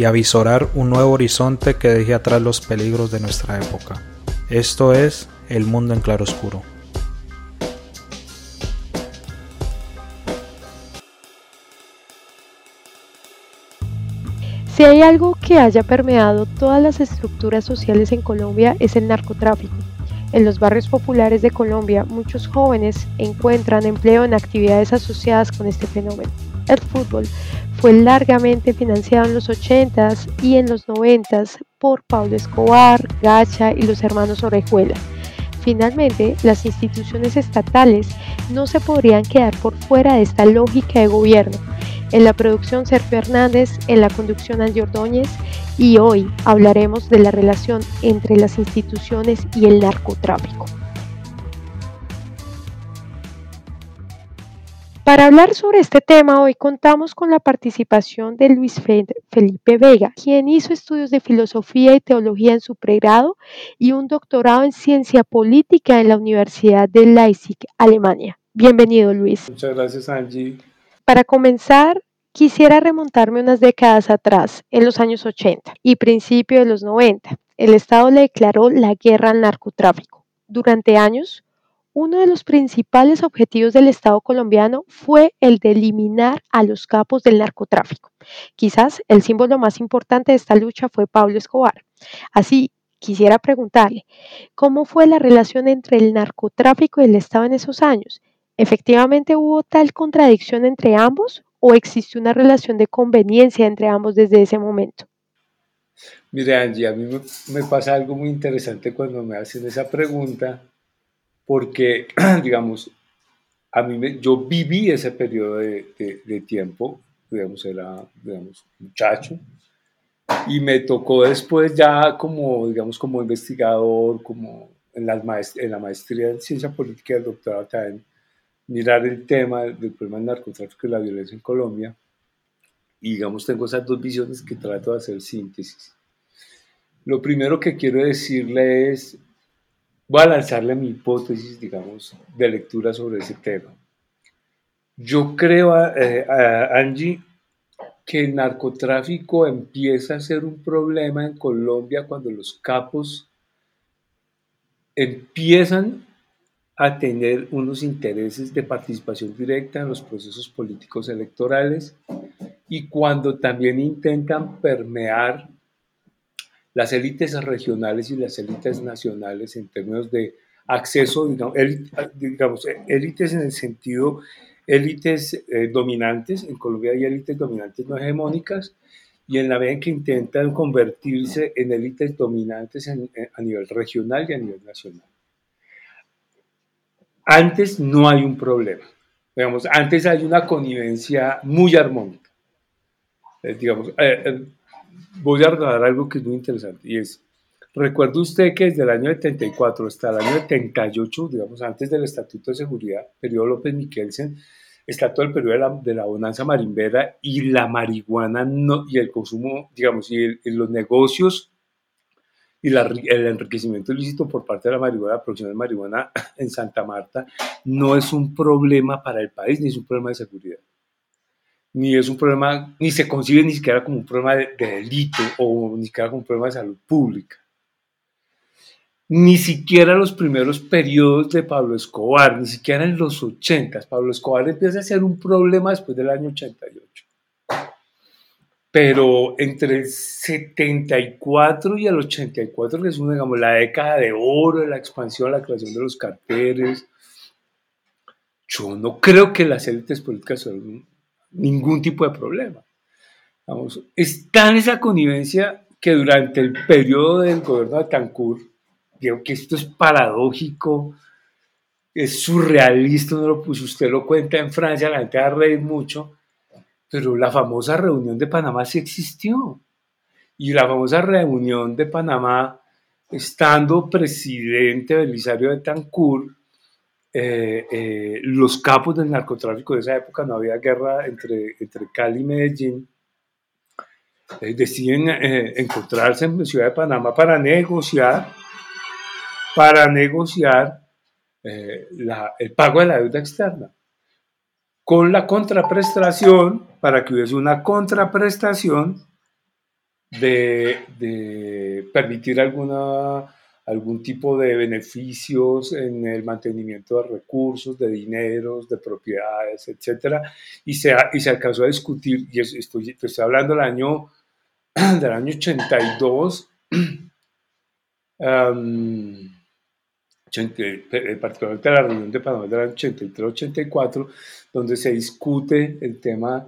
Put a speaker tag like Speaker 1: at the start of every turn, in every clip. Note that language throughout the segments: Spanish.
Speaker 1: y avisorar un nuevo horizonte que deje atrás los peligros de nuestra época. Esto es El Mundo en Claroscuro.
Speaker 2: Si hay algo que haya permeado todas las estructuras sociales en Colombia es el narcotráfico. En los barrios populares de Colombia, muchos jóvenes encuentran empleo en actividades asociadas con este fenómeno. El fútbol fue largamente financiado en los 80s y en los 90s por Pablo Escobar, Gacha y los hermanos Orejuela. Finalmente, las instituciones estatales no se podrían quedar por fuera de esta lógica de gobierno. En la producción Sergio Hernández, en la conducción Andy Ordóñez y hoy hablaremos de la relación entre las instituciones y el narcotráfico. Para hablar sobre este tema, hoy contamos con la participación de Luis Felipe Vega, quien hizo estudios de filosofía y teología en su pregrado y un doctorado en ciencia política en la Universidad de Leipzig, Alemania. Bienvenido, Luis.
Speaker 3: Muchas gracias, Angie.
Speaker 2: Para comenzar, quisiera remontarme unas décadas atrás, en los años 80 y principio de los 90. El Estado le declaró la guerra al narcotráfico. Durante años, uno de los principales objetivos del Estado colombiano fue el de eliminar a los capos del narcotráfico. Quizás el símbolo más importante de esta lucha fue Pablo Escobar. Así, quisiera preguntarle, ¿cómo fue la relación entre el narcotráfico y el Estado en esos años? ¿Efectivamente hubo tal contradicción entre ambos o existió una relación de conveniencia entre ambos desde ese momento?
Speaker 3: Mire, Angie, a mí me pasa algo muy interesante cuando me hacen esa pregunta porque, digamos, a mí yo viví ese periodo de, tiempo, digamos, era, digamos, muchacho, y me tocó después ya como, digamos, como investigador, como en, las en la maestría en ciencia política del doctorado también, mirar el tema del problema del narcotráfico y la violencia en Colombia, y digamos, tengo esas dos visiones que trato de hacer síntesis. Lo primero que quiero decirle es, voy a lanzarle mi hipótesis, digamos, de lectura sobre ese tema. Yo creo, eh, Angie, que el narcotráfico empieza a ser un problema en Colombia cuando los capos empiezan a tener unos intereses de participación directa en los procesos políticos electorales y cuando también intentan permear las élites regionales y las élites nacionales en términos de acceso, digamos, élites en el sentido, élites eh, dominantes, en Colombia hay élites dominantes no hegemónicas, y en la medida en que intentan convertirse en élites dominantes a nivel regional y a nivel nacional. Antes no hay un problema, digamos, antes hay una connivencia muy armónica. Eh, digamos, eh, voy a recordar algo que es muy interesante y es, recuerde usted que desde el año 74 hasta el año 78, digamos antes del Estatuto de Seguridad, periodo López Miquelsen, está todo el periodo de la, bonanza marimbera y la marihuana no, y el consumo, digamos, y, los negocios y el enriquecimiento ilícito por parte de la marihuana, la producción de marihuana en Santa Marta, no es un problema para el país ni es un problema de seguridad ni es un problema, ni se concibe ni siquiera como un problema de, delito o ni siquiera como un problema de salud pública. Ni siquiera los primeros periodos de Pablo Escobar, ni siquiera en los 80. Pablo Escobar empieza a ser un problema después del año 88. Pero entre el 74 y el 84, que es una, digamos, la década de oro de la expansión, la creación de los carteles, yo no creo que las élites políticas ningún tipo de problema. Vamos, está en esa connivencia que durante el periodo del gobierno de Tancur, digo que esto es paradójico, es surrealista, no lo puso, usted lo cuenta en Francia, la gente va a reír mucho, pero la famosa reunión de Panamá sí existió. Y la famosa reunión de Panamá estando presidente Belisario de Tancur, eh, eh, los capos del narcotráfico de esa época, no había guerra entre, entre Cali y Medellín, eh, deciden encontrarse en la ciudad de Panamá para negociar, para negociar el pago de la deuda externa, con la contraprestación, para que hubiese una contraprestación de, de permitir alguna algún tipo de beneficios en el mantenimiento de recursos, de dineros, de propiedades, etc. Y se, y se alcanzó a discutir, y estoy, estoy hablando del año, del año 82, particularmente la reunión de Panamá del año 83-84, donde se discute el tema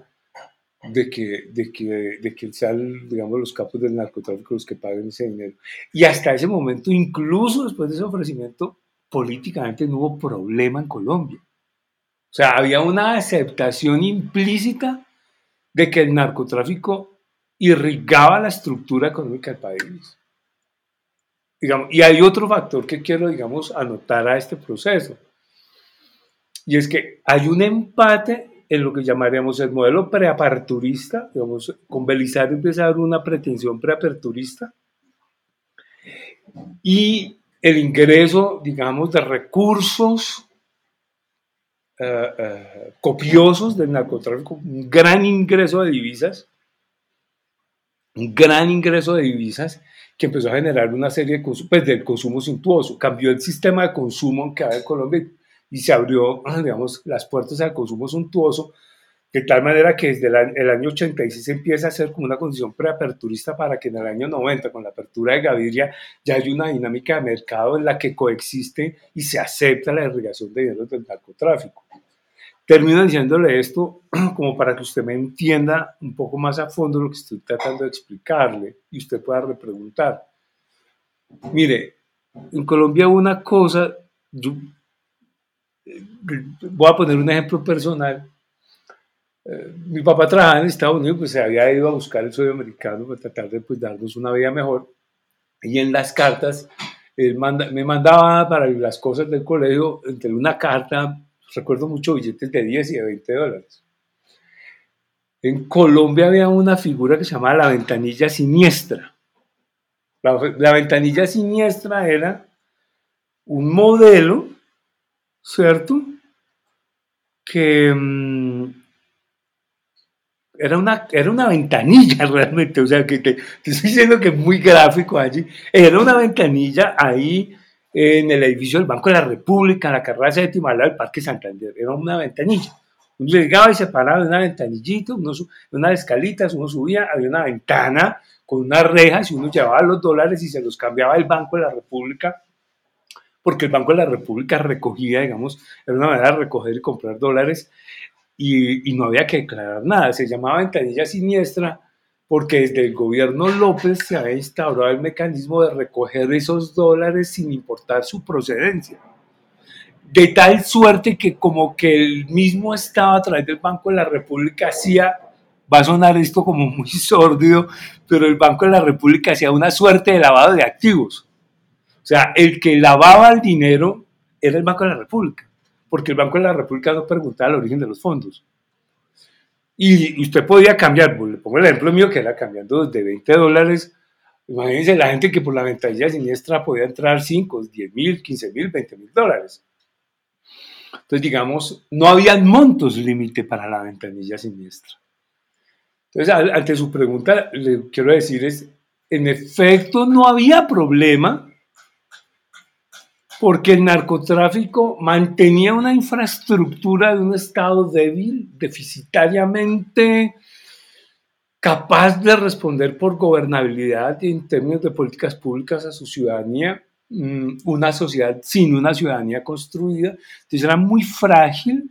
Speaker 3: de que, de que, de que sean, digamos, los capos del narcotráfico los que paguen ese dinero. Y hasta ese momento, incluso después de ese ofrecimiento, políticamente no hubo problema en Colombia. O sea, había una aceptación implícita de que el narcotráfico irrigaba la estructura económica del país. Digamos, y hay otro factor que quiero, digamos, anotar a este proceso. Y es que hay un empate en lo que llamaríamos el modelo preaperturista, digamos, con Belisario empieza a haber una pretensión preaperturista, y el ingreso, digamos, de recursos eh, eh, copiosos del narcotráfico, un gran ingreso de divisas, un gran ingreso de divisas que empezó a generar una serie de consumo, pues, del consumo suntuoso, cambió el sistema de consumo que había Colombia y se abrió, digamos, las puertas al consumo suntuoso, de tal manera que desde el año 86 empieza a ser como una condición preaperturista para que en el año 90, con la apertura de Gaviria, ya hay una dinámica de mercado en la que coexiste y se acepta la irrigación de dinero del narcotráfico. Termino diciéndole esto como para que usted me entienda un poco más a fondo lo que estoy tratando de explicarle y usted pueda repreguntar. Mire, en Colombia una cosa, voy a poner un ejemplo personal. Eh, mi papá trabajaba en Estados Unidos, pues se había ido a buscar el sueño americano para tratar de pues, darnos una vida mejor. Y en las cartas, él me mandaba para las cosas del colegio, entre una carta, recuerdo mucho billetes de 10 y de 20 dólares. En Colombia había una figura que se llamaba la ventanilla siniestra. la ventanilla siniestra era un modelo ¿cierto? Que mm, era, una, era una ventanilla realmente, o sea, que te, estoy diciendo que es muy gráfico allí. Era una ventanilla ahí en el edificio del Banco de la República, en la carrera séptima al del Parque Santander. Era una ventanilla. Uno llegaba y se paraba de una ventanillita, uno, unas escalitas, uno subía, había una ventana con unas rejas y uno llevaba los dólares y se los cambiaba el Banco de la República porque el Banco de la República recogía, digamos, era una manera de recoger y comprar dólares y, no había que declarar nada. Se llamaba ventanilla siniestra porque desde el gobierno López se había instaurado el mecanismo de recoger esos dólares sin importar su procedencia. De tal suerte que como que el mismo Estado a través del Banco de la República hacía, va a sonar esto como muy sórdido, pero el Banco de la República hacía una suerte de lavado de activos o sea, el que lavaba el dinero era el Banco de la República, porque el Banco de la República no preguntaba el origen de los fondos. Y usted podía cambiar, pues, le pongo el ejemplo mío que era cambiando de 20 dólares. Imagínense la gente que por la ventanilla siniestra podía entrar 5, 10 mil, 15 mil, 20 mil dólares. Entonces, digamos, no había montos límite para la ventanilla siniestra. Entonces, ante su pregunta, le quiero decir es, en efecto, no había problema porque el narcotráfico mantenía una infraestructura de un Estado débil, deficitariamente capaz de responder por gobernabilidad y en términos de políticas públicas a su ciudadanía, mm, una sociedad sin una ciudadanía construida, entonces era muy frágil,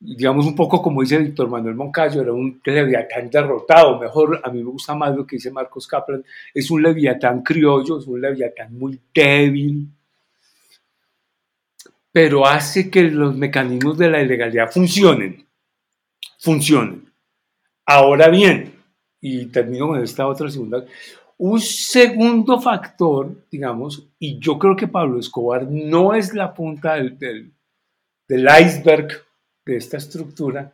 Speaker 3: digamos un poco como dice Víctor Manuel Moncayo, era un leviatán derrotado, mejor, a mí me gusta más lo que dice Marcos Kaplan, es un leviatán criollo, es un leviatán muy débil, pero hace que los mecanismos de la ilegalidad funcionen. Funcionen. Ahora bien, y termino con esta otra segunda, Un segundo factor, digamos, y yo creo que Pablo Escobar no es la punta del, del, iceberg de esta estructura,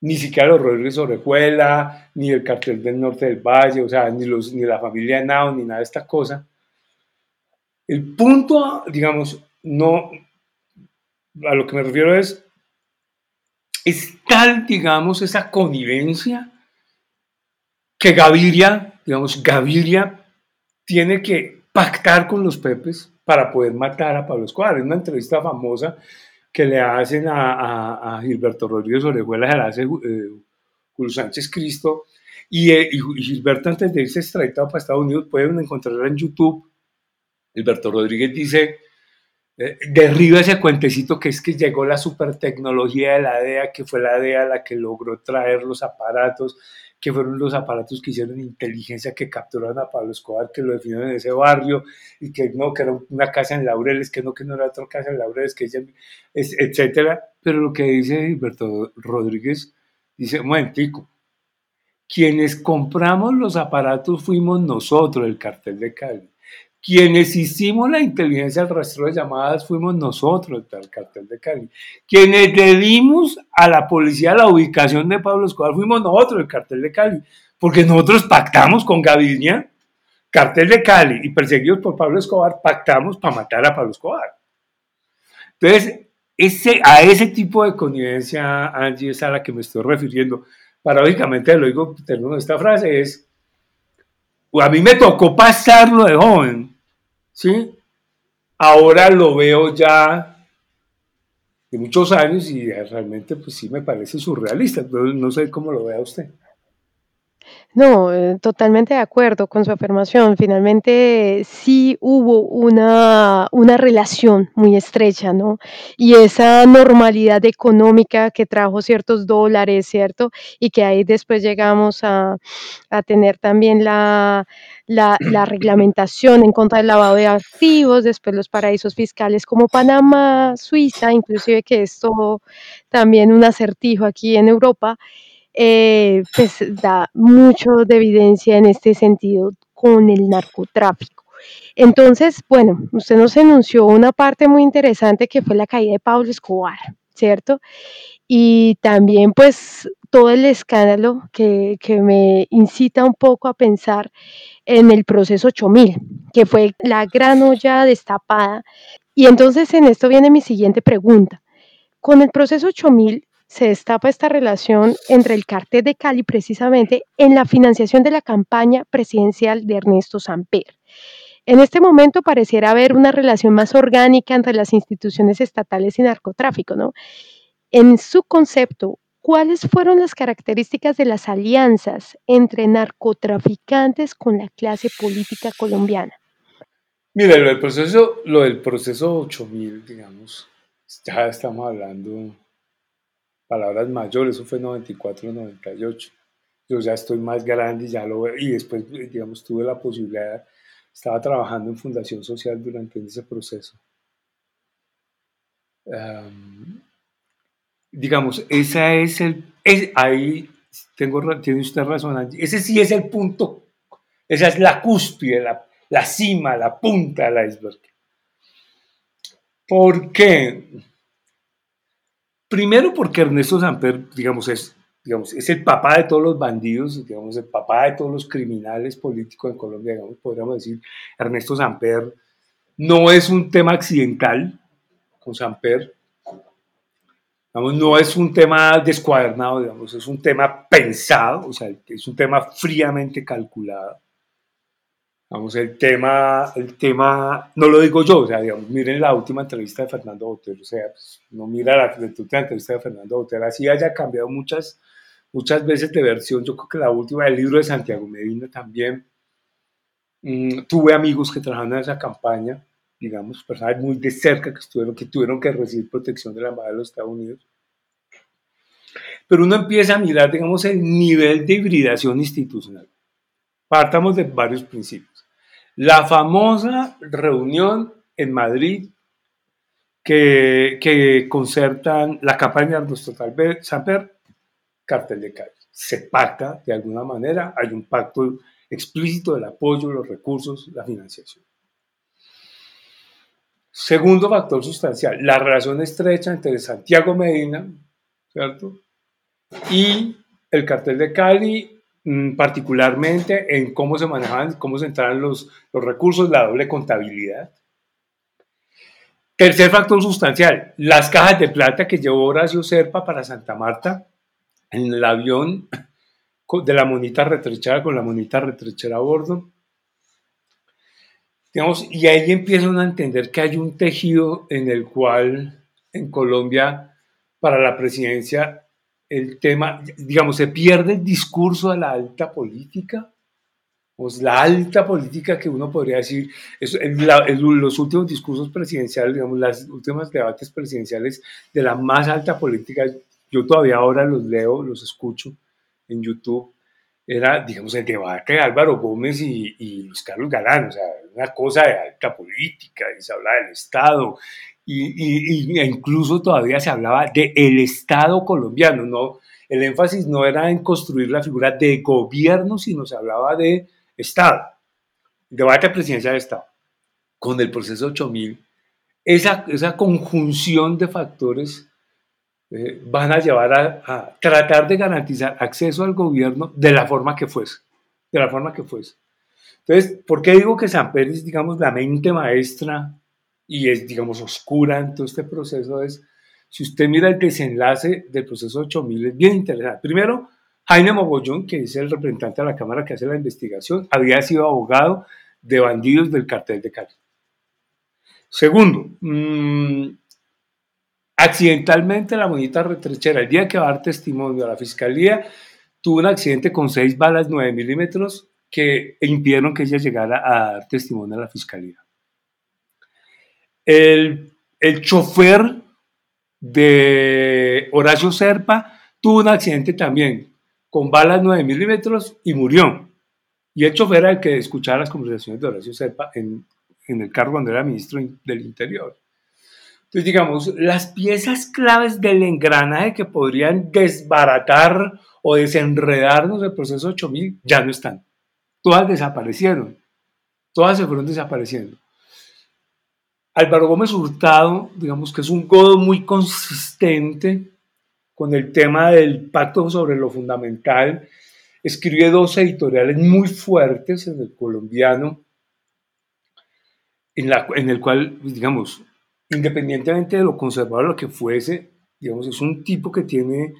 Speaker 3: ni siquiera los Rodríguez Orejuela, ni el cartel del norte del Valle, o sea, ni, los, ni la familia Nao, ni nada de esta cosa. El punto, digamos, no, a lo que me refiero es, es tal, digamos, esa connivencia que Gaviria, digamos, Gaviria tiene que pactar con los Pepes para poder matar a Pablo Escobar. Es una entrevista famosa que le hacen a, Gilberto Rodríguez Orejuela, se la hace eh, Julio Sánchez Cristo, eh, y, Gilberto antes de irse extraditado para Estados Unidos, pueden encontrarla en YouTube. Gilberto Rodríguez dice, eh, derriba ese cuentecito que es que llegó la super tecnología de la DEA, que fue la DEA la que logró traer los aparatos, que fueron los aparatos que hicieron inteligencia, que capturaron a Pablo Escobar, que lo definieron en ese barrio, y que no, que era una casa en Laureles, que no, que no era otra casa en Laureles, que es, etcétera. Pero lo que dice Gilberto Rodríguez, dice, momentico, quienes compramos los aparatos fuimos nosotros, el cartel de Cali. Quienes hicimos la inteligencia al rastro de llamadas fuimos nosotros, el cartel de Cali. Quienes le dimos a la policía la ubicación de Pablo Escobar fuimos nosotros, el cartel de Cali. Porque nosotros pactamos con Gaviria, cartel de Cali, y perseguidos por Pablo Escobar, pactamos para matar a Pablo Escobar. Entonces, ese, a ese tipo de connivencia, Angie, es a la que me estoy refiriendo. Paradójicamente, lo digo, termino esta frase, es a mí me tocó pasarlo de joven, ¿sí? Ahora lo veo ya de muchos años y realmente pues sí me parece surrealista, pero no sé cómo lo vea usted.
Speaker 2: No, eh, totalmente de acuerdo con su afirmación. Finalmente sí hubo una, una relación muy estrecha, ¿no? Y esa normalidad económica que trajo ciertos dólares, ¿cierto? Y que ahí después llegamos a, a tener también la, la, la, reglamentación en contra del lavado de activos, después los paraísos fiscales como Panamá, Suiza, inclusive que esto también un acertijo aquí en Europa. Eh, pues da mucho de evidencia en este sentido con el narcotráfico. Entonces, bueno, usted nos enunció una parte muy interesante que fue la caída de Pablo Escobar, ¿cierto? Y también pues todo el escándalo que, que me incita un poco a pensar en el proceso 8000, que fue la gran olla destapada. Y entonces en esto viene mi siguiente pregunta. Con el proceso 8000, se destapa esta relación entre el cartel de Cali precisamente en la financiación de la campaña presidencial de Ernesto Samper. En este momento pareciera haber una relación más orgánica entre las instituciones estatales y narcotráfico, ¿no? En su concepto, ¿cuáles fueron las características de las alianzas entre narcotraficantes con la clase política colombiana?
Speaker 3: Mire, lo del proceso, lo del proceso 8000, digamos, ya estamos hablando palabras mayores, eso fue 94, 98. Yo ya estoy más grande y ya lo veo, y después, digamos, tuve la posibilidad, estaba trabajando en Fundación Social durante ese proceso. digamos, esa es el, ahí tengo, tiene usted razón, ese sí es el punto, esa es la cúspide, la, la cima, la punta del iceberg. ¿Por qué? Primero porque Ernesto Samper, digamos, es, digamos, es el papá de todos los bandidos, digamos, el papá de todos los criminales políticos en Colombia, digamos, podríamos decir, Ernesto Samper no es un tema accidental con Samper, digamos, no es un tema descuadernado, digamos, es un tema pensado, o sea, es un tema fríamente calculado. Vamos, el tema, el tema, no lo digo yo, o sea, digamos, miren la última entrevista de Fernando Botero, o sea, pues, no mira la, última entrevista de Fernando Botero, así haya cambiado muchas, muchas veces de versión, yo creo que la última, el libro de Santiago Medina también, mm, tuve amigos que trabajaron en esa campaña, digamos, personas muy de cerca que, estuvieron, que tuvieron que recibir protección de la Embajada de los Estados Unidos, pero uno empieza a mirar, digamos, el nivel de hibridación institucional. Partamos de varios principios. La famosa reunión en Madrid que, concertan la campaña de nuestro Samper, cartel de calle. Se pacta de alguna manera, hay un pacto explícito del apoyo, los recursos, la financiación. Segundo factor sustancial, la relación estrecha entre Santiago Medina, ¿cierto? Y el cartel de Cali, particularmente en cómo se manejaban, cómo se entraban los, los recursos, la doble contabilidad. Tercer factor sustancial, las cajas de plata que llevó Horacio Serpa para Santa Marta en el avión de la monita retrechada con la monita retrechera a bordo. Digamos, y ahí empiezan a entender que hay un tejido en el cual en Colombia para la presidencia el tema, digamos, se pierde el discurso de la alta política, pues la alta política que uno podría decir, es, los últimos discursos presidenciales, digamos, las últimas debates presidenciales de la más alta política, yo todavía ahora los leo, los escucho en YouTube, era, digamos, el debate de Álvaro Gómez y, y Luis Carlos Galán, o sea, una cosa de alta política, y se hablaba del Estado, y, y, incluso todavía se hablaba del el Estado colombiano, ¿no? El énfasis no era en construir la figura de gobierno, sino se hablaba de Estado, debate presidencial de Estado. Con el proceso 8000, esa, esa conjunción de factores eh, van a llevar a, tratar de garantizar acceso al gobierno de la forma que fuese, de la forma que fuese. Entonces, ¿por qué digo que San Pedro es, digamos, la mente maestra y es, digamos, oscura en todo este proceso? Es, si usted mira el desenlace del proceso 8000, es bien interesante. Primero, Jaime Mogollón, que es el representante de la Cámara que hace la investigación, había sido abogado de bandidos del cartel de Cali. Segundo, mmm, Accidentalmente la monita retrechera, el día que va a dar testimonio a la fiscalía, tuvo un accidente con seis balas 9 milímetros que impidieron que ella llegara a dar testimonio a la fiscalía. El, el chofer de Horacio Serpa tuvo un accidente también con balas 9 milímetros y murió. Y el chofer era el que escuchaba las conversaciones de Horacio Serpa en, en el cargo cuando era ministro del Interior. Entonces, digamos, las piezas claves del engranaje que podrían desbaratar o desenredarnos el proceso 8000 ya no están. Todas desaparecieron. Todas se fueron desapareciendo. Álvaro Gómez Hurtado, digamos que es un godo muy consistente con el tema del pacto sobre lo fundamental. Escribe dos editoriales muy fuertes en el colombiano, en, el cual, digamos, independientemente de lo conservador lo que fuese, digamos, es un tipo que tiene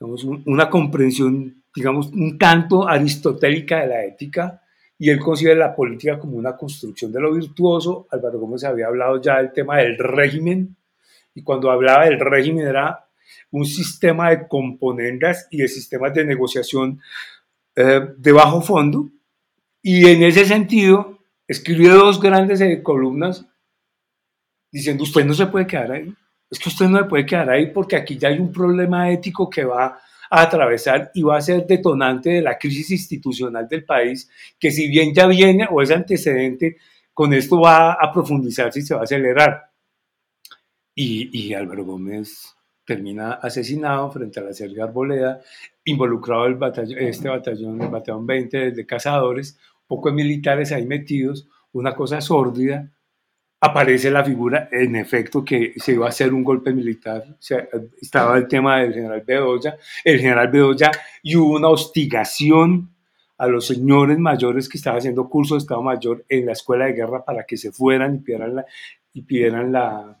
Speaker 3: una comprensión, digamos, un tanto aristotélica de la ética, y él considera la política como una construcción de lo virtuoso. Álvaro Gómez había hablado ya del tema del régimen, y cuando hablaba del régimen era un sistema de componendas y de sistemas de negociación eh, de bajo fondo, y en ese sentido escribió dos grandes columnas diciendo, usted no se puede quedar ahí. Es que usted no se puede quedar ahí porque aquí ya hay un problema ético que va a atravesar y va a ser detonante de la crisis institucional del país, que si bien ya viene o es antecedente, con esto va a profundizarse y se va a acelerar. Y, Álvaro Gómez termina asesinado frente a la Sergio Arboleda, involucrado el batallón, este batallón, el batallón 20 de cazadores, pocos militares ahí metidos, una cosa sórdida, aparece la figura, en efecto, que se iba a hacer un golpe militar. estaba el tema del general Bedoya, el general Bedoya, y hubo una hostigación a los señores mayores que estaban haciendo curso de Estado Mayor en la escuela de guerra para que se fueran y pidieran la, y pidieran la,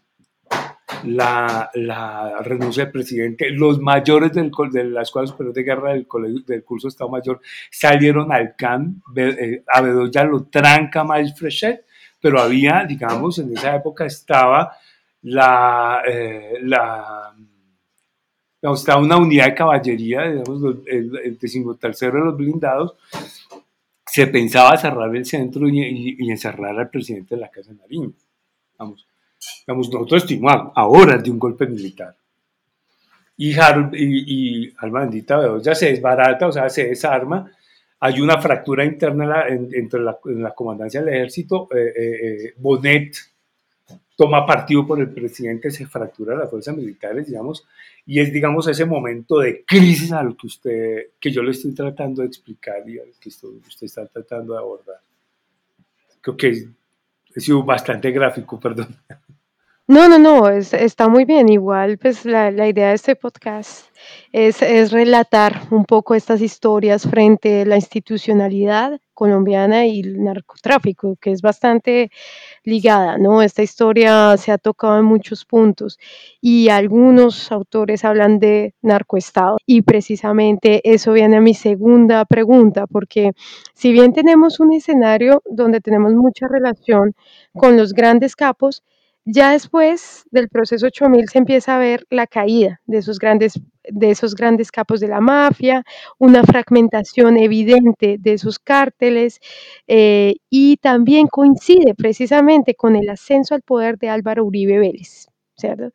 Speaker 3: la, la renuncia del presidente. Los mayores del, de la Escuela Superior de Guerra del, del curso de Estado Mayor salieron al CAN, eh, a Bedoya lo tranca Miles Frechet, pero había, digamos, en esa época estaba la, eh, la estaba una unidad de caballería, digamos, el, el decimotercero de los blindados, se pensaba cerrar el centro y, encerrar al presidente de la Casa de Nariño. Vamos, vamos nosotros estimamos ahora de un golpe militar. Y, y, y Alma Bendita ya se desbarata, o sea, se desarma, hay una fractura interna entre la, en la comandancia del ejército. Eh, eh, eh, Bonet, toma partido por el presidente, se fractura las fuerzas militares, digamos, y es, digamos, ese momento de crisis a lo que usted, que yo le estoy tratando de explicar y al que usted está tratando de abordar. Creo que he sido bastante gráfico, perdón.
Speaker 2: No, no, no, está muy bien. Igual, pues la, idea de este podcast es, es relatar un poco estas historias frente a la institucionalidad colombiana y el narcotráfico, que es bastante ligada, ¿no? Esta historia se ha tocado en muchos puntos y algunos autores hablan de narcoestado y precisamente eso viene a mi segunda pregunta, porque si bien tenemos un escenario donde tenemos mucha relación con los grandes capos, ya después del proceso 8000 se empieza a ver la caída de esos grandes, de esos grandes capos de la mafia, una fragmentación evidente de esos cárteles eh, y también coincide precisamente con el ascenso al poder de Álvaro Uribe Vélez. ¿cierto?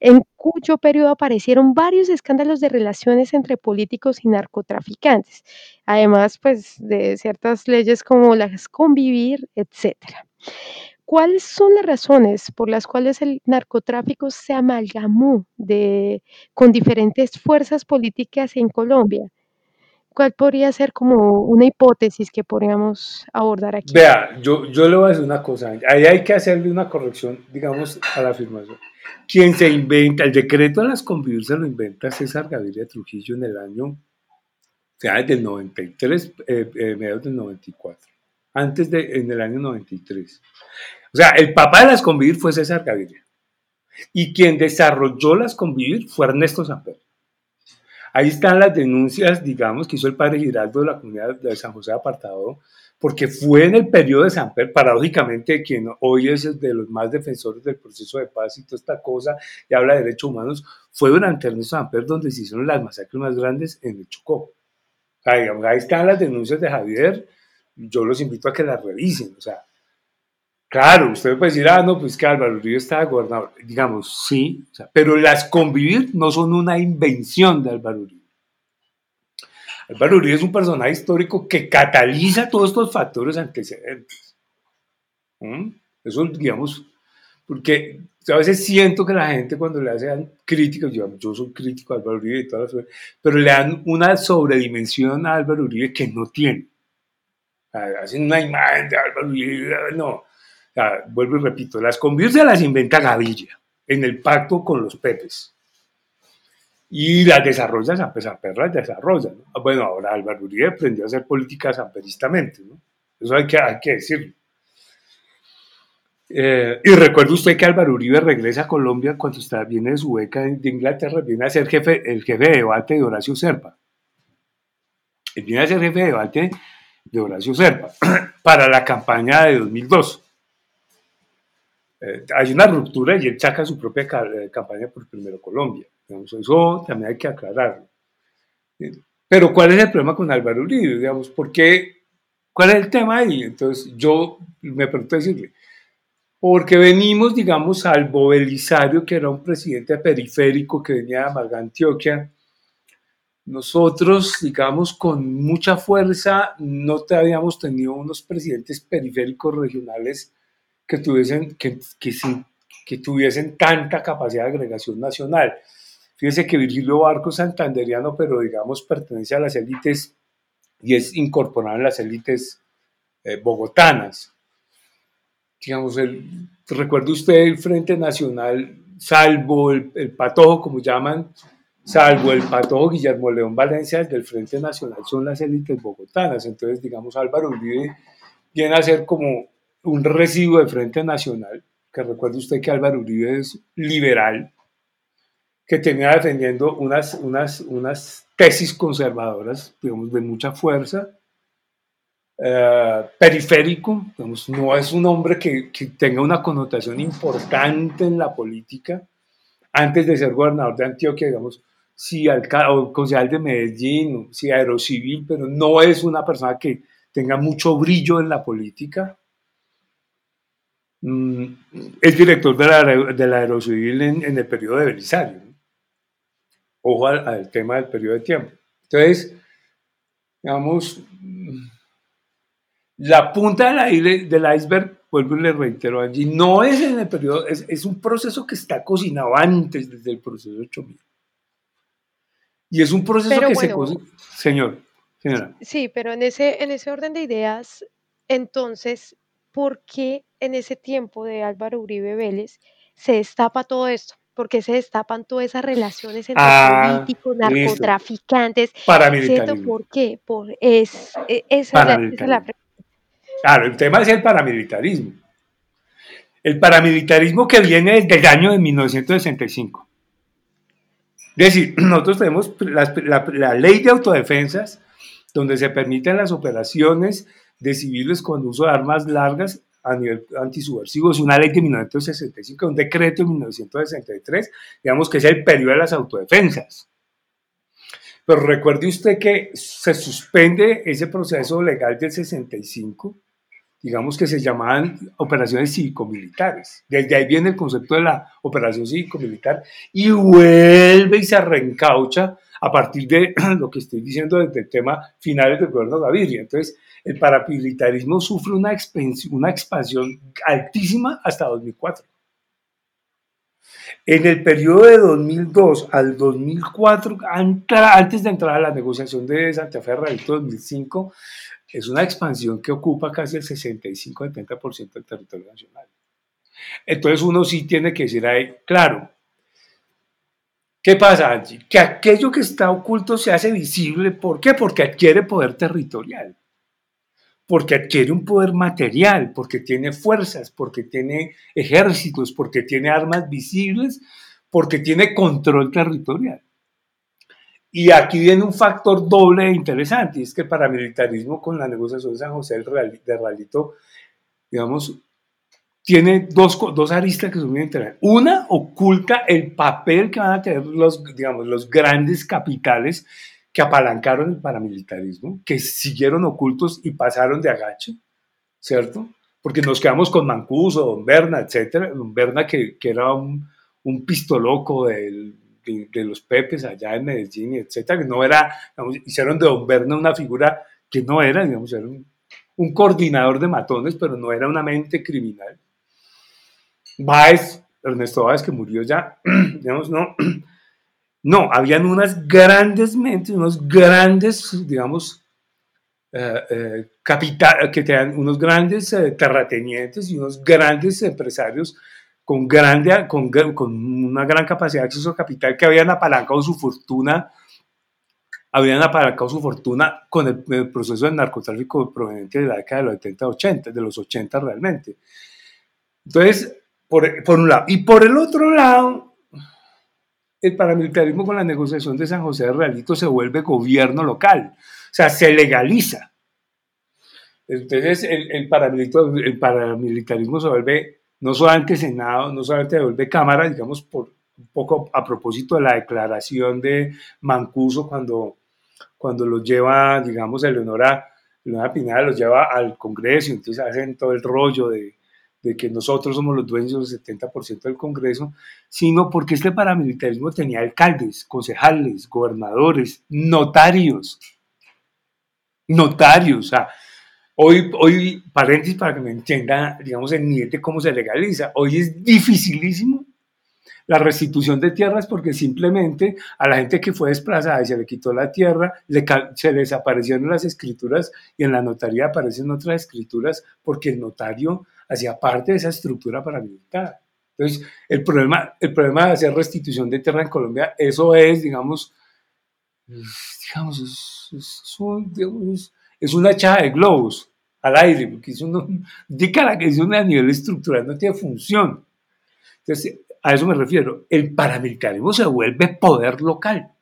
Speaker 2: En cuyo periodo aparecieron varios escándalos de relaciones entre políticos y narcotraficantes, además pues de ciertas leyes como las convivir, etcétera. ¿Cuáles son las razones por las cuales el narcotráfico se amalgamó de, con diferentes fuerzas políticas en Colombia? ¿Cuál podría ser como una hipótesis que podríamos abordar aquí?
Speaker 3: Vea, yo, yo le voy a decir una cosa. Ahí hay que hacerle una corrección, digamos, a la afirmación. Quien se inventa, el decreto de las convivir se lo inventa César Gaviria Trujillo en el año, o sea, desde el 93, eh, eh, mediados del 94, antes de, en el año 93. O sea, el papá de las convivir fue César Gaviria. Y quien desarrolló las convivir fue Ernesto Samper. Ahí están las denuncias, digamos, que hizo el padre Giraldo de la comunidad de San José de Apartado, porque fue en el periodo de Samper, paradójicamente, quien hoy es de los más defensores del proceso de paz y toda esta cosa, y habla de derechos humanos, fue durante Ernesto Samper donde se hicieron las masacres más grandes en el Chocó. ahí están las denuncias de Javier, yo los invito a que las revisen, o sea, Claro, usted puede decir, ah, no, pues que Álvaro Uribe estaba gobernador. Digamos, sí, pero las convivir no son una invención de Álvaro Uribe. Álvaro Uribe es un personaje histórico que cataliza todos estos factores antecedentes. ¿Mm? Eso, digamos, porque a veces siento que la gente cuando le hacen críticas, yo, yo soy crítico de Álvaro Uribe y todas las pero le dan una sobredimensión a Álvaro Uribe que no tiene. Hacen una imagen de Álvaro Uribe, no vuelvo y repito, las se las inventa Gavilla en el pacto con los Pepes. Y las desarrolla San Samper las desarrolla. ¿no? Bueno, ahora Álvaro Uribe aprendió a hacer política samperistamente, ¿no? Eso hay que, hay que decirlo. Eh, y recuerde usted que Álvaro Uribe regresa a Colombia cuando está, viene de su beca de Inglaterra, viene a ser jefe, el jefe de debate de Horacio Serpa. Él viene a ser jefe de debate de Horacio Serpa para la campaña de 2002. Eh, hay una ruptura y él saca su propia eh, campaña por Primero Colombia. eso también hay que aclararlo. Eh, pero ¿cuál es el problema con Álvaro Uribe? Digamos, ¿por qué? ¿Cuál es el tema ahí? Entonces yo me pregunto decirle, porque venimos, digamos, al Belisario, que era un presidente periférico que venía de Antioquia, nosotros, digamos, con mucha fuerza, no habíamos tenido unos presidentes periféricos regionales que tuviesen, que, que, tanta capacidad de agregación nacional. Fíjese que Virgilio Barco es santanderiano, pero digamos pertenece a las élites y es incorporado en las élites eh, bogotanas. Digamos, el, recuerde usted el Frente Nacional, salvo el, patojo, como llaman, salvo el patojo Guillermo León Valencia, del Frente Nacional son las élites bogotanas. Entonces, digamos, Álvaro Uribe viene a ser como un residuo de Frente Nacional, que recuerde usted que Álvaro Uribe es liberal, que tenía defendiendo unas, unas, unas tesis conservadoras, digamos, de mucha fuerza, eh, periférico, digamos, no es un hombre que, que, tenga una connotación importante en la política, antes de ser gobernador de Antioquia, digamos, sí, alcalde, concejal de Medellín, sí, aerocivil, pero no es una persona que tenga mucho brillo en la política, Mm, es director de la, de la Aerocivil en, en, el periodo de Belisario. Ojo al, tema del periodo de tiempo. Entonces, digamos, la punta del, del iceberg vuelvo y le reitero, Angie, no es en el periodo, es, un proceso que está cocinado antes desde el proceso 8000. Y es un proceso que se cocina. Señor, señora.
Speaker 2: Sí, pero en ese, en ese orden de ideas, entonces, ¿por qué en ese tiempo de Álvaro Uribe Vélez se destapa todo esto? ¿Por qué se destapan todas esas relaciones entre ah, políticos, narcotraficantes?
Speaker 3: Paramilitarismo.
Speaker 2: ¿Por qué? Por, es, e, esa, es la, pregunta.
Speaker 3: Claro, el tema es el paramilitarismo. El paramilitarismo que viene desde el año de 1965. Es decir, nosotros tenemos la, ley de autodefensas, donde se permiten las operaciones de civiles con uso de armas largas a nivel antisubversivo. Es una ley de 1965, un decreto de 1963, digamos que es el periodo de las autodefensas. Pero recuerde usted que se suspende ese proceso legal del 65 digamos que se llamaban operaciones cívico-militares. Desde ahí viene el concepto de la operación cívico-militar y vuelve y se reencaucha a partir de lo que estoy diciendo desde el tema finales del gobierno Gaviria. Entonces, el paramilitarismo sufre una expansión, una expansión altísima hasta 2004. En el periodo de 2002 al 2004, antes de entrar a la negociación de Santa Fe de 2005, es una expansión que ocupa casi el 65-70% del territorio nacional. Entonces uno sí tiene que decir ahí, claro, ¿qué pasa, Angie? Que aquello que está oculto se hace visible. ¿Por qué? Porque adquiere poder territorial, porque adquiere un poder material, porque tiene fuerzas, porque tiene ejércitos, porque tiene armas visibles, porque tiene control territorial. Y aquí viene un factor doble interesante, y es que el paramilitarismo con la negociación de San José de Ralito, digamos, tiene dos, dos aristas que son muy interesantes. Una, oculta el papel que van a tener los, digamos, los grandes capitales que apalancaron el paramilitarismo, que siguieron ocultos y pasaron de agache, ¿cierto? Porque nos quedamos con Mancuso, Don Berna, etcétera. Don Berna, que, que era un, un pistoloco del de, los Pepes allá en Medellín, etcétera, que no era, hicieron de Don Berna una figura que no era, digamos, era un, coordinador de matones, pero no era una mente criminal. Báez, Ernesto Báez, que murió ya, digamos, no, no, habían unas grandes mentes, unos grandes, digamos, eh, eh, capital, que tenían unos grandes eh, terratenientes y unos grandes empresarios con, grande, con, con una gran capacidad de acceso a capital que habían apalancado su fortuna habían apalancado su fortuna con el, proceso del narcotráfico proveniente de la década de los 70, 80, de los 80 realmente. Entonces, por, por, un lado. Y por el otro lado, el paramilitarismo con la negociación de San José de Realito se vuelve gobierno local, o sea, se legaliza. Entonces, el, el, el paramilitarismo se vuelve no solamente Senado, no solamente de Cámara, digamos, por un poco a propósito de la declaración de Mancuso cuando, cuando los lleva, digamos, Eleonora, Eleonora Pineda los lleva al Congreso, entonces hacen todo el rollo de, de que nosotros somos los dueños del 70% del Congreso, sino porque este paramilitarismo tenía alcaldes, concejales, gobernadores, notarios, notarios, o sea, Hoy, hoy, paréntesis para que me entienda, digamos, el nivel cómo se legaliza. Hoy es dificilísimo la restitución de tierras porque simplemente a la gente que fue desplazada y se le quitó la tierra, se les aparecieron las escrituras y en la notaría aparecen otras escrituras porque el notario hacía parte de esa estructura paramilitar. Entonces, el problema, el problema de hacer restitución de tierra en Colombia, eso es, digamos, digamos, es, digamos, es una echada de globos al aire, porque es uno, de cara que es una a nivel estructural, no tiene función. Entonces, a eso me refiero. El paramilitarismo se vuelve poder local.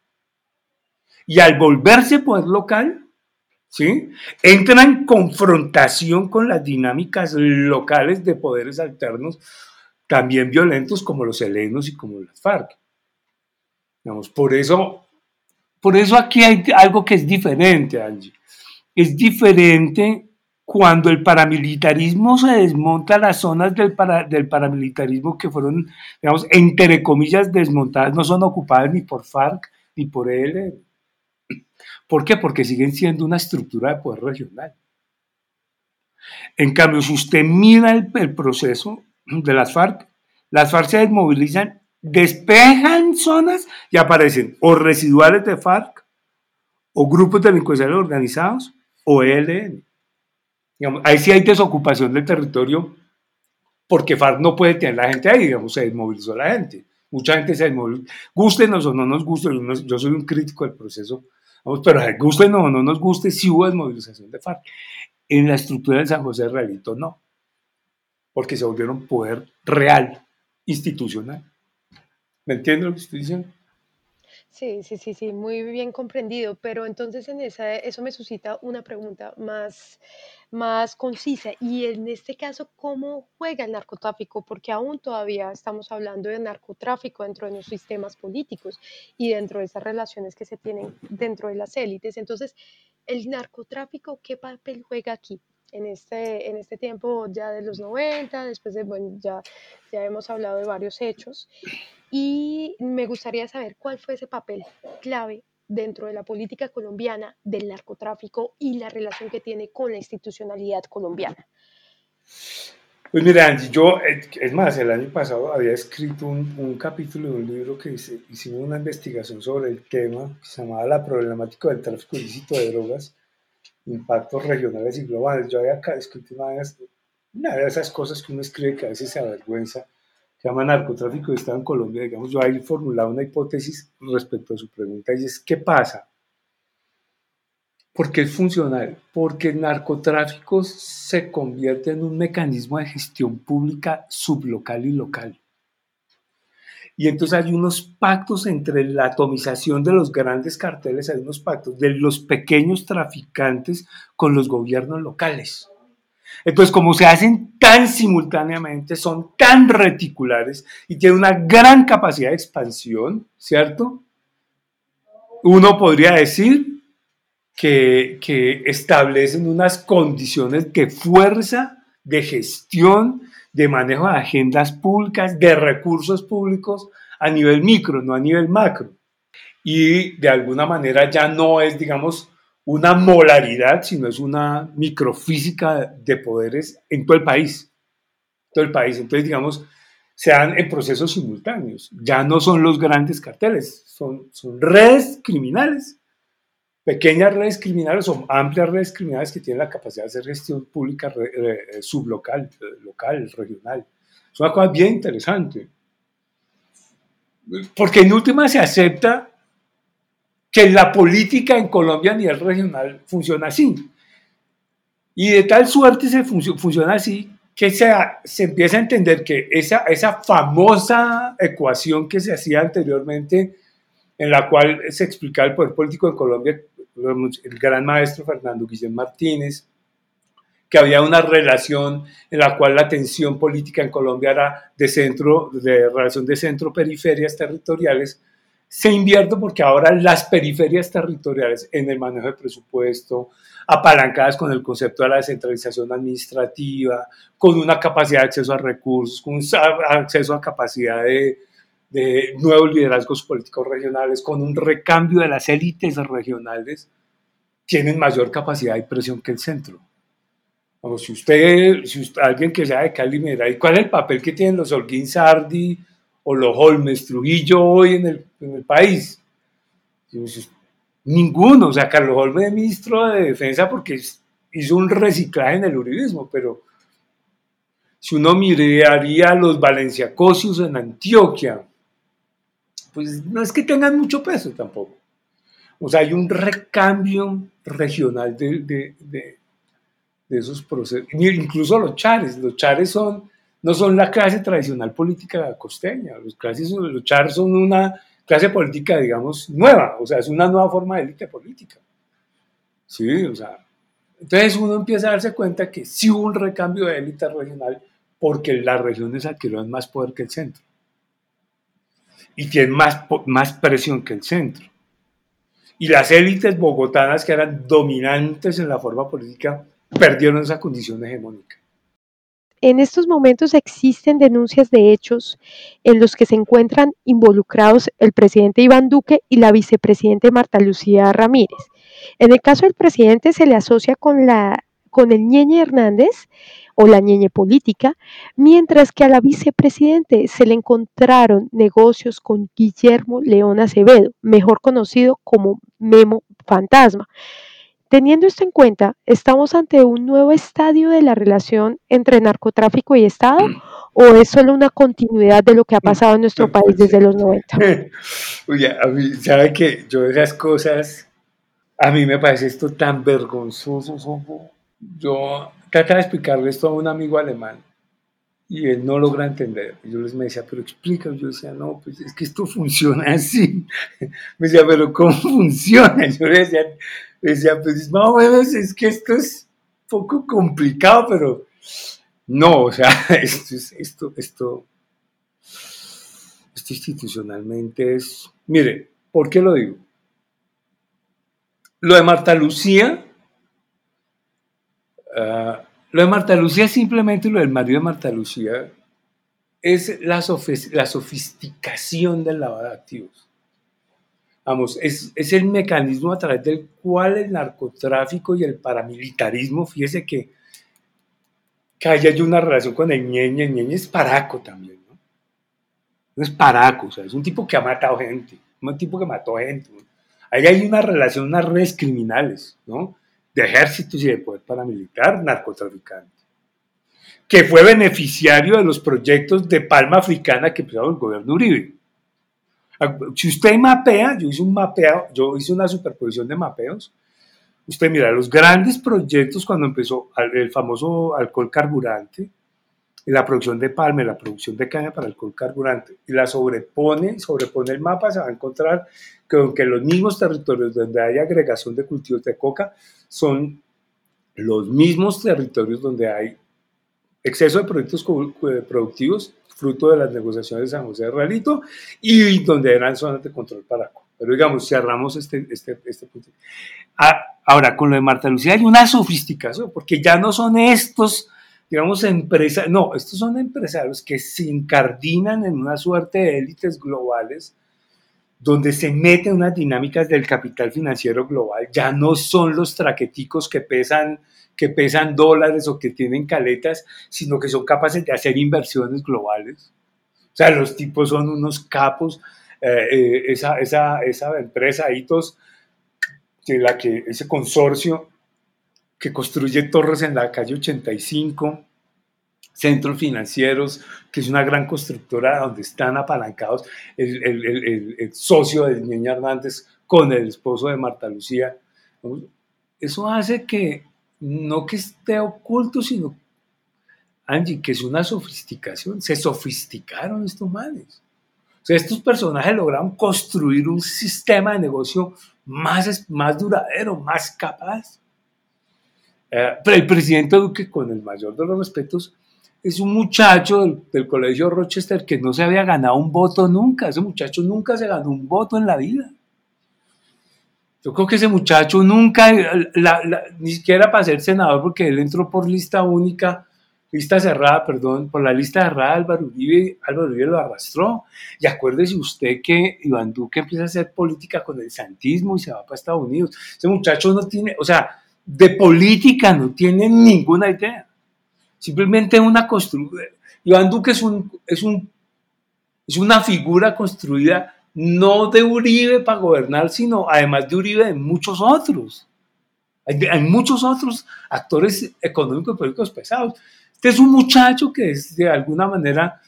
Speaker 3: Y al volverse poder local, ¿sí? entra en confrontación con las dinámicas locales de poderes alternos, también violentos como los helenos y como las FARC. Digamos, por eso, por eso aquí hay algo que es diferente, Angie es diferente cuando el paramilitarismo se desmonta las zonas del, paramilitarismo que fueron, digamos, entre comillas, desmontadas, no son ocupadas ni por FARC ni por él. ¿Por qué? Porque siguen siendo una estructura de poder regional. En cambio, si usted mira el, el proceso de las FARC, las FARC se desmovilizan, despejan zonas y aparecen o residuales de FARC o grupos delincuenciales organizados o ELN. Digamos, ahí sí hay desocupación del territorio porque FARC no puede tener la gente ahí, digamos, se desmovilizó la gente. Mucha gente se desmovilizó. Gústenos o no nos guste, yo soy un crítico del proceso, vamos, pero gusten o no nos guste, sí hubo desmovilización de FARC. En la estructura del San José Realito no, porque se volvieron poder real, institucional. ¿Me entiendes lo que estoy diciendo?
Speaker 2: Sí, sí, sí, sí, muy bien comprendido, pero entonces en esa, eso me suscita una pregunta más, más concisa y en este caso, ¿cómo juega el narcotráfico? Porque aún todavía estamos hablando de narcotráfico dentro de los sistemas políticos y dentro de esas relaciones que se tienen dentro de las élites. Entonces, ¿el narcotráfico qué papel juega aquí? En este, en este tiempo ya de los 90, después de, bueno, ya, ya hemos hablado de varios hechos. Y me gustaría saber cuál fue ese papel clave dentro de la política colombiana del narcotráfico y la relación que tiene con la institucionalidad colombiana.
Speaker 3: Pues mira, Angie, yo, es más, el año pasado había escrito un, capítulo de un libro que hicimos una investigación sobre el tema, que se llamaba La problemática del tráfico ilícito de drogas, impactos regionales y globales. Yo había escrito una de, una de esas cosas que uno escribe que a veces se avergüenza, se llama narcotráfico y está en Colombia, digamos, yo ahí formulado una hipótesis respecto a su pregunta y es, ¿qué pasa? Porque es funcional, porque el narcotráfico se convierte en un mecanismo de gestión pública sublocal y local. Y entonces hay unos pactos entre la atomización de los grandes carteles, hay unos pactos de los pequeños traficantes con los gobiernos locales. Entonces, como se hacen tan simultáneamente, son tan reticulares y tienen una gran capacidad de expansión, ¿cierto? Uno podría decir que, que establecen unas condiciones de fuerza, de gestión, de manejo de agendas públicas, de recursos públicos a nivel micro, no a nivel macro. Y de alguna manera ya no es, digamos, una molaridad, sino es una microfísica de poderes en todo el país. Todo el país. Entonces, digamos, se dan en procesos simultáneos. Ya no son los grandes carteles, son, son redes criminales, pequeñas redes criminales o amplias redes criminales que tienen la capacidad de hacer gestión pública eh, sublocal, local, regional. Es una cosa bien interesante. Porque en última se acepta que la política en Colombia a nivel regional funciona así. Y de tal suerte se funciona así que se, se empieza a entender que esa, esa famosa ecuación que se hacía anteriormente, en la cual se explicaba el poder político en Colombia, el gran maestro Fernando Guillén Martínez, que había una relación en la cual la tensión política en Colombia era de centro, de relación de centro-periferias territoriales, se invierte porque ahora las periferias territoriales en el manejo de presupuesto, apalancadas con el concepto de la descentralización administrativa, con una capacidad de acceso a recursos, con un acceso a capacidad de, de nuevos liderazgos políticos regionales, con un recambio de las élites regionales, tienen mayor capacidad y presión que el centro. Como si usted, si alguien que sea de Cali me dirá, ¿y cuál es el papel que tienen los Holguín Sardi o los Holmes Trujillo hoy en el, en el país? Ninguno, o sea, Carlos Holmes es ministro de Defensa porque hizo un reciclaje en el uribismo, pero si uno miraría los valenciacosios en Antioquia, pues no es que tengan mucho peso tampoco. O sea, hay un recambio regional de, de, de, esos procesos. Incluso los chares, los chares son no son la clase tradicional política costeña. Los, clases, los char son una clase política, digamos, nueva, o sea, es una nueva forma de élite política. Sí, o sea, entonces uno empieza a darse cuenta que sí hubo un recambio de élite regional porque las regiones adquirieron más poder que el centro y tienen más, más presión que el centro. Y las élites bogotanas que eran dominantes en la forma política perdieron esa condición hegemónica.
Speaker 2: En estos momentos existen denuncias de hechos en los que se encuentran involucrados el presidente Iván Duque y la vicepresidente Marta Lucía Ramírez. En el caso del presidente se le asocia con, la, con el Ñeñe Hernández o la Ñeñe política, mientras que a la vicepresidente se le encontraron negocios con Guillermo León Acevedo, mejor conocido como Memo Fantasma. Teniendo esto en cuenta, ¿estamos ante un nuevo estadio de la relación entre narcotráfico y Estado o es solo una continuidad de lo que ha pasado en nuestro país desde los 90?
Speaker 3: Oye, a mí, ¿sabe que Yo esas cosas, a mí me parece esto tan vergonzoso. Yo trataba de explicarle esto a un amigo alemán y él no logra entender. Yo les me decía, pero explica. Yo decía, no, pues es que esto funciona así. Me decía, pero ¿cómo funciona? Yo le decía, decía, pues más o menos es que esto es un poco complicado, pero no, o sea, esto, esto, esto, esto institucionalmente es, mire, ¿por qué lo digo? Lo de Marta Lucía, ah, lo de Marta Lucía simplemente lo del marido de Marta Lucía es la, la sofisticación del lavado de activos. Vamos, es, es, el mecanismo a través del cual el narcotráfico y el paramilitarismo, fíjese que, que hay una relación con el ñeñe, el ñeñe es paraco también, ¿no? No es paraco, o sea, es un tipo que ha matado gente, un tipo que mató gente. Ahí hay una relación, unas redes criminales, ¿no? De ejércitos y de poder paramilitar, narcotraficante que fue beneficiario de los proyectos de palma africana que empezó el gobierno Uribe. Si usted mapea, yo hice un mapeo, yo hice una superposición de mapeos. Usted mira los grandes proyectos cuando empezó el famoso alcohol carburante, la producción de palma, la producción de caña para alcohol carburante, y la sobrepone, sobrepone el mapa, se va a encontrar que aunque los mismos territorios donde hay agregación de cultivos de coca son los mismos territorios donde hay exceso de proyectos productivos fruto de las negociaciones de San José de Realito y donde eran zonas de control paraco. Pero digamos, cerramos este, este, este punto. Ah, ahora, con lo de Marta Lucía hay una sofisticación, porque ya no son estos, digamos, empresas, no, estos son empresarios que se incardinan en una suerte de élites globales donde se meten unas dinámicas del capital financiero global, ya no son los traqueticos que pesan que pesan dólares o que tienen caletas, sino que son capaces de hacer inversiones globales. O sea, los tipos son unos capos. Eh, eh, esa, esa, esa, empresa, Hitos, que la que, ese consorcio que construye torres en la calle 85, centros financieros, que es una gran constructora donde están apalancados el, el, el, el socio de Niña Hernández con el esposo de Marta Lucía. Eso hace que no que esté oculto, sino, Angie, que es una sofisticación. Se sofisticaron estos males. O sea, estos personajes lograron construir un sistema de negocio más, más duradero, más capaz. Eh, pero el presidente Duque, con el mayor de los respetos, es un muchacho del, colegio Rochester que no se había ganado un voto nunca. Ese muchacho nunca se ganó un voto en la vida. Yo creo que ese muchacho nunca, ni siquiera para ser senador, porque él entró por lista única, lista cerrada, perdón, por la lista cerrada, Álvaro Uribe, Álvaro Uribe lo arrastró. Y acuérdese usted que Iván Duque empieza a hacer política con el santismo y se va para Estados Unidos. Ese muchacho no tiene, o sea, de política no tiene ninguna idea. Simplemente una construcción. Iván Duque es, un, es, un, es una figura construida no de Uribe para gobernar, sino además de Uribe de muchos otros. Hay, muchos otros actores económicos y políticos pesados. Este es un muchacho que es de alguna manera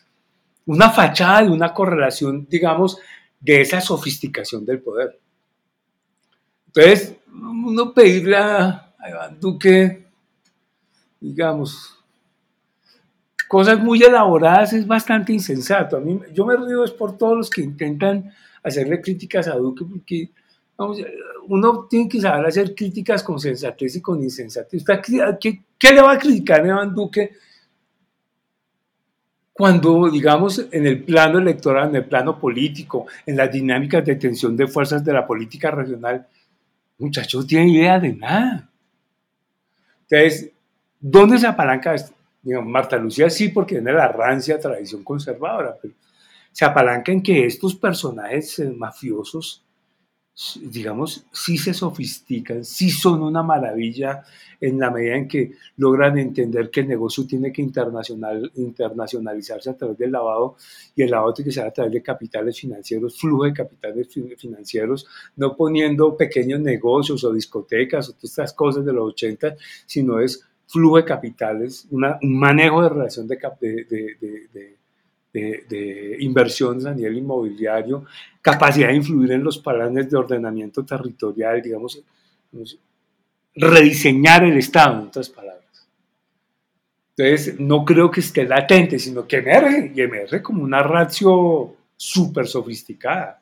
Speaker 3: una fachada de una correlación, digamos, de esa sofisticación del poder. Entonces, uno pedirle a, Iván Duque, digamos, cosas muy elaboradas es bastante insensato. A mí, yo me río es por todos los que intentan hacerle críticas a Duque, porque uno tiene que saber hacer críticas con sensatez y con insensatez. ¿Qué, qué le va a criticar a Iván Duque cuando, digamos, en el plano electoral, en el plano político, en las dinámicas de tensión de fuerzas de la política regional, muchachos no tienen idea de nada? Entonces, ¿dónde se apalanca esto? Marta Lucía sí, porque tiene la rancia tradición conservadora, pero se apalanca en que estos personajes eh, mafiosos digamos, sí se sofistican, sí son una maravilla en la medida en que logran entender que el negocio tiene que internacional, internacionalizarse a través del lavado y el lavado tiene que ser a través de capitales financieros, flujo de capitales financieros, no poniendo pequeños negocios o discotecas o todas estas cosas de los 80, sino es flujo de capitales, un manejo de relación de, de de, inversiones a nivel inmobiliario, capacidad de influir en los planes de ordenamiento territorial, digamos, rediseñar el Estado, en otras palabras. Entonces, no creo que esté latente, sino que emerge, y emerge como una ratio súper sofisticada.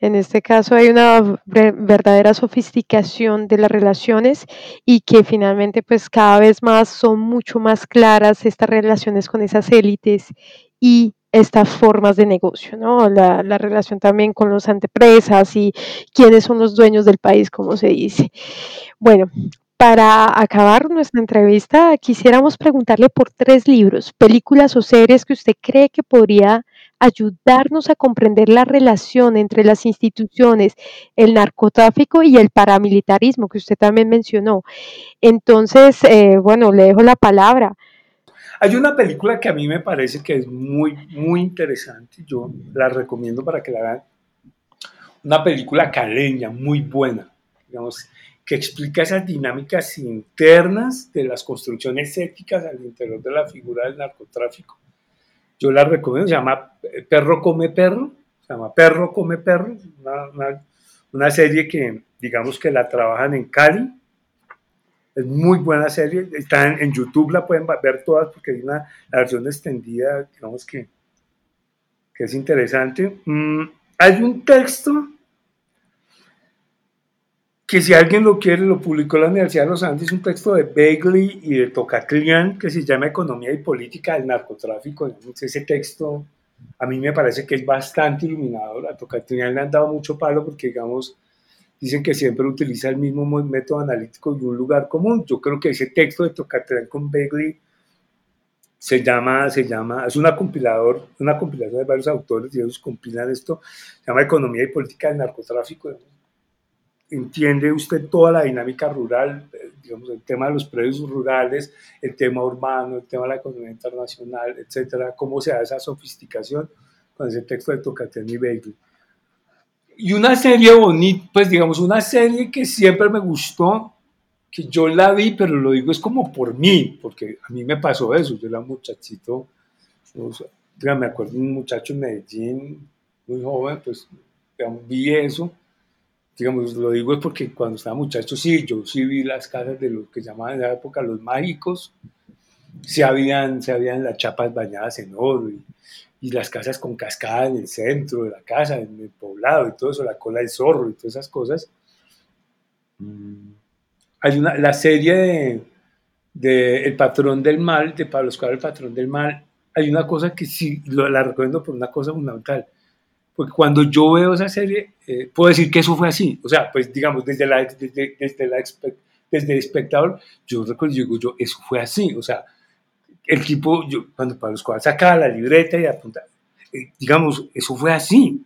Speaker 2: En este caso hay una verdadera sofisticación de las relaciones y que finalmente pues cada vez más son mucho más claras estas relaciones con esas élites y estas formas de negocio, ¿no? La, relación también con los antepresas y quiénes son los dueños del país, como se dice. Bueno, para acabar nuestra entrevista, quisiéramos preguntarle por tres libros, películas o series que usted cree que podría ayudarnos a comprender la relación entre las instituciones, el narcotráfico y el paramilitarismo, que usted también mencionó. Entonces, eh, bueno, le dejo la palabra.
Speaker 3: Hay una película que a mí me parece que es muy, muy interesante. Yo la recomiendo para que la vean. Una película caleña, muy buena, digamos, que explica esas dinámicas internas de las construcciones éticas al interior de la figura del narcotráfico. Yo la recomiendo, se llama Perro come perro, se llama Perro come perro, una, una serie que digamos que la trabajan en Cali, es muy buena serie. Está en, YouTube, la pueden ver todas porque hay una versión extendida, digamos que, que es interesante. Mm, hay un texto que si alguien lo quiere, lo publicó la Universidad de los Andes, un texto de Begley y de Tocatlian que se llama Economía y Política del Narcotráfico. Ese texto a mí me parece que es bastante iluminador. A Tocatlian le han dado mucho palo porque, digamos, dicen que siempre utiliza el mismo método analítico y un lugar común. Yo creo que ese texto de Tocatrán con Begley se llama, se llama, es una compilador, una compilación de varios autores y ellos compilan esto, se llama Economía y Política del Narcotráfico. Entiende usted toda la dinámica rural, eh, digamos, el tema de los precios rurales, el tema urbano, el tema de la economía internacional, etcétera, cómo se da esa sofisticación con ese texto de Tocatrán y. Y una serie bonita, pues digamos, una serie que siempre me gustó, que yo la vi, pero lo digo es como por mí, porque a mí me pasó eso, yo era muchachito, me acuerdo un muchacho en Medellín, muy joven, pues digamos, vi eso, digamos, lo digo es porque cuando estaba muchacho, sí, yo sí vi las casas de los que llamaban en esa época los mágicos, se habían, se habían las chapas bañadas en oro y, y las casas con cascada en el centro de la casa, en el poblado y todo eso, la cola del zorro y todas esas cosas. Mm. Hay una, la serie de, El patrón del mal, de Pablo Escobar, El patrón del mal, hay una cosa que sí, la recomiendo por una cosa fundamental. Porque cuando yo veo esa serie, eh, puedo decir que eso fue así. O sea, pues digamos, desde, la, desde, desde, la, desde el espectador, yo recuerdo, yo digo, yo, eso fue así. O sea, el tipo, yo, cuando Pablo Escobar sacaba la libreta y apuntaba, eh, digamos, eso fue así.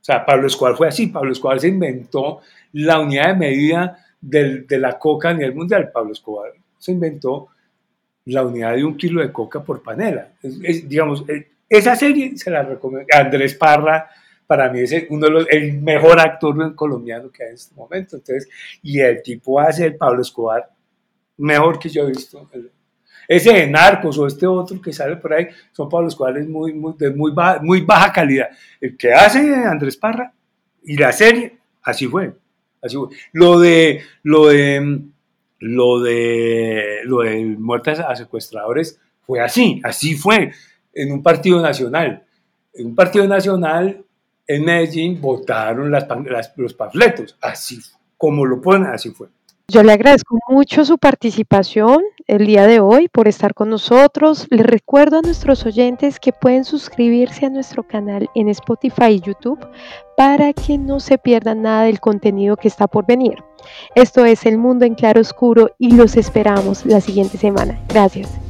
Speaker 3: O sea, Pablo Escobar fue así. Pablo Escobar se inventó la unidad de medida del, de la coca a nivel mundial. Pablo Escobar se inventó la unidad de un kilo de coca por panela. digamos, eh, esa serie se la recomiendo. Andrés Parra, para mí es uno de los, el mejor actor colombiano que hay en este momento. Entonces, y el tipo hace el Pablo Escobar mejor que yo he visto ese de Narcos o este otro que sale por ahí son para los cuales muy, muy, de muy, baja, muy baja calidad. El que hace Andrés Parra y la serie, así fue. Así fue. Lo de, lo de, lo de, lo de muertes a secuestradores fue así, así fue en un partido nacional. En un partido nacional en Medellín votaron las, los panfletos, así como lo ponen, así fue.
Speaker 2: Yo le agradezco mucho su participación el día de hoy por estar con nosotros. Les recuerdo a nuestros oyentes que pueden suscribirse a nuestro canal en Spotify y YouTube para que no se pierdan nada del contenido que está por venir. Esto es El Mundo en Claro Oscuro y los esperamos la siguiente semana. Gracias.